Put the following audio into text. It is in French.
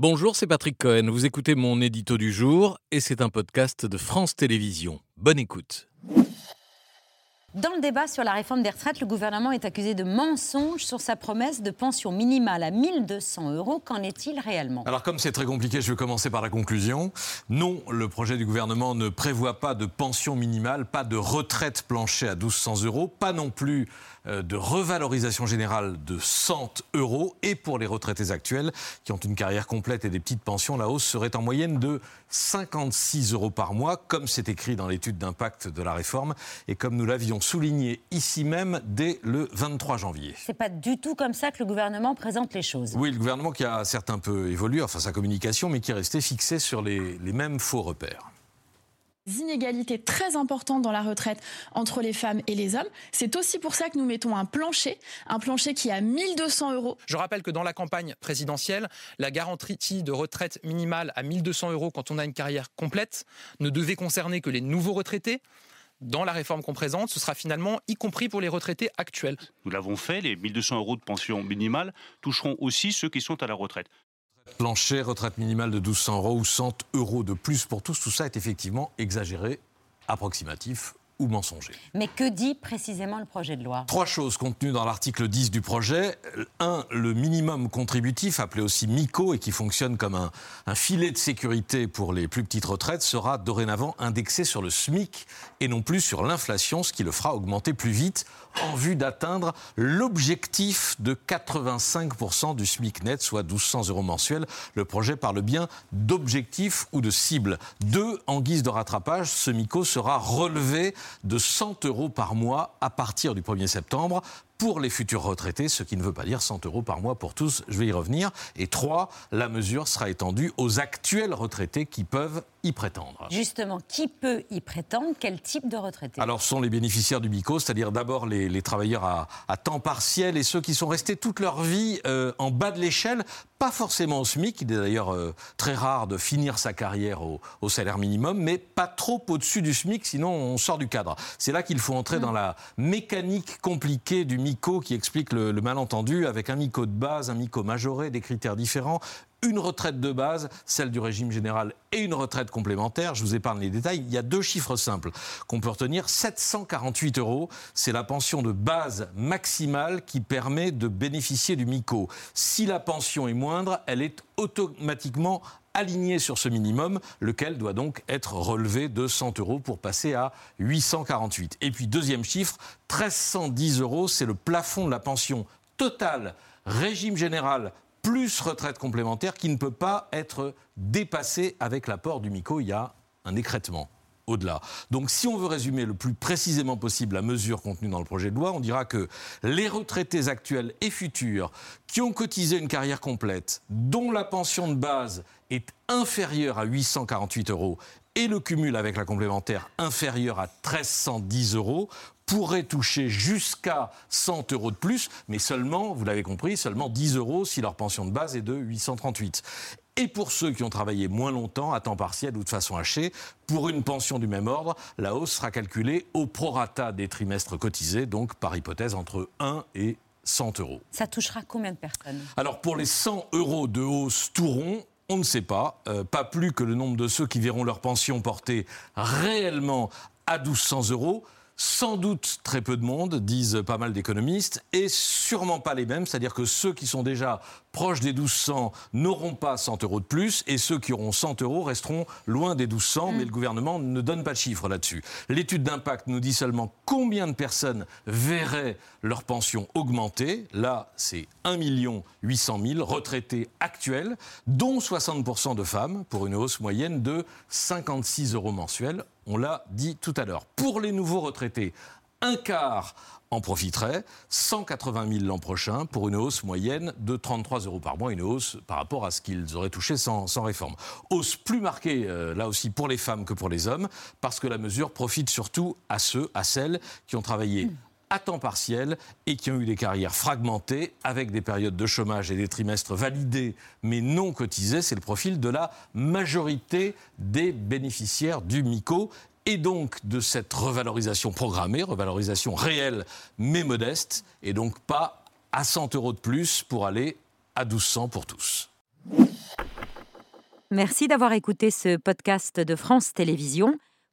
Bonjour, c'est Patrick Cohen. Vous écoutez mon édito du jour et c'est un podcast de France Télévisions. Bonne écoute. Dans le débat sur la réforme des retraites, le gouvernement est accusé de mensonge sur sa promesse de pension minimale à 1200 euros. Qu'en est-il réellement? Alors comme c'est très compliqué, je vais commencer par la conclusion. Non, le projet du gouvernement ne prévoit pas de pension minimale, pas de retraite planchée à 1200 euros, pas non plus de revalorisation générale de 100 euros. Et pour les retraités actuels qui ont une carrière complète et des petites pensions, la hausse serait en moyenne de 56 euros par mois, comme c'est écrit dans l'étude d'impact de la réforme et comme nous l'avions souligné ici même dès le 23 janvier. C'est pas du tout comme ça que le gouvernement présente les choses. Oui, le gouvernement qui a certes un peu évolué, enfin sa communication, mais qui est resté fixé sur les, les mêmes faux repères inégalités très importantes dans la retraite entre les femmes et les hommes. C'est aussi pour ça que nous mettons un plancher, un plancher qui est à 1200 euros. Je rappelle que dans la campagne présidentielle, la garantie de retraite minimale à 1200 euros quand on a une carrière complète ne devait concerner que les nouveaux retraités dans la réforme qu'on présente, ce sera finalement y compris pour les retraités actuels. Nous l'avons fait, les 1200 euros de pension minimale toucheront aussi ceux qui sont à la retraite. Plancher, retraite minimale de 1200 euros ou 100 euros de plus pour tous, tout ça est effectivement exagéré, approximatif ou mensonger. Mais que dit précisément le projet de loi? Trois choses contenues dans l'article 10 du projet. Un, le minimum contributif, appelé aussi MICO et qui fonctionne comme un, un, filet de sécurité pour les plus petites retraites, sera dorénavant indexé sur le SMIC et non plus sur l'inflation, ce qui le fera augmenter plus vite en vue d'atteindre l'objectif de 85% du SMIC net, soit 1200 euros mensuels. Le projet parle bien d'objectif ou de cible. Deux, en guise de rattrapage, ce MICO sera relevé de 100 euros par mois à partir du 1er septembre pour les futurs retraités, ce qui ne veut pas dire 100 euros par mois pour tous, je vais y revenir. Et trois, la mesure sera étendue aux actuels retraités qui peuvent y prétendre. Justement, qui peut y prétendre? Quel type de retraités Alors, ce sont les bénéficiaires du BICO, c'est-à-dire d'abord les, travailleurs à, temps partiel et ceux qui sont restés toute leur vie euh, en bas de l'échelle, pas forcément au SMIC, il est d'ailleurs euh, très rare de finir sa carrière au, salaire minimum, mais pas trop au-dessus du SMIC, sinon on sort du cadre. C'est là qu'il faut entrer mmh. dans la mécanique compliquée du MICO qui explique le, le malentendu, avec un MICO de base, un MICO majoré, des critères différents, une retraite de base, celle du régime général, et une retraite complémentaire. Je vous épargne les détails. Il y a deux chiffres simples qu'on peut retenir. 748 euros, c'est la pension de base maximale qui permet de bénéficier du MICO. Si la pension est moindre, elle est automatiquement alignée sur ce minimum, lequel doit donc être relevé de 100 euros pour passer à 848. Et puis deuxième chiffre, 1310 euros, c'est le plafond de la pension totale régime général plus retraite complémentaire qui ne peut pas être dépassé avec l'apport du MICO. Il y a un écrètement Donc si on veut résumer le plus précisément possible la mesure contenue dans le projet de loi, on dira que les retraités actuels et futurs qui ont cotisé une carrière complète, dont la pension de base est inférieure à 848 euros et le cumul avec la complémentaire inférieur à 1310 euros pourrait toucher jusqu'à 100 euros de plus, mais seulement, vous l'avez compris, seulement 10 euros si leur pension de base est de 838. Et pour ceux qui ont travaillé moins longtemps, à temps partiel ou de façon hachée, pour une pension du même ordre, la hausse sera calculée au prorata des trimestres cotisés, donc par hypothèse entre 1 et 100 euros. Ça touchera combien de personnes? Alors pour les 100 euros de hausse tout rond, on ne sait pas, euh, pas plus que le nombre de ceux qui verront leur pension portée réellement à 1200 euros. Sans doute très peu de monde, disent pas mal d'économistes, et sûrement pas les mêmes, c'est-à-dire que ceux qui sont déjà proches des 1200 n'auront pas 100 euros de plus, et ceux qui auront 100 euros resteront loin des 1200, mais mm. le gouvernement ne donne pas de chiffres là-dessus. L'étude d'impact nous dit seulement combien de personnes verraient leur pension augmenter. Là, c'est 1 800 000 retraités actuels, dont 60% de femmes, pour une hausse moyenne de 56 euros mensuels on l'a dit tout à l'heure. Pour les nouveaux retraités, un quart en profiterait, 180 000 l'an prochain, pour une hausse moyenne de 33 euros par mois, une hausse par rapport à ce qu'ils auraient touché sans, réforme. Hausse plus marquée, euh, là aussi, pour les femmes que pour les hommes, parce que la mesure profite surtout à ceux, à celles qui ont travaillé à temps partiel et qui ont eu des carrières fragmentées avec des périodes de chômage et des trimestres validés mais non cotisés. C'est le profil de la majorité des bénéficiaires du MICO et donc de cette revalorisation programmée, revalorisation réelle mais modeste, et donc pas à 100 euros de plus pour aller à 1200 pour tous. Merci d'avoir écouté ce podcast de France Télévisions.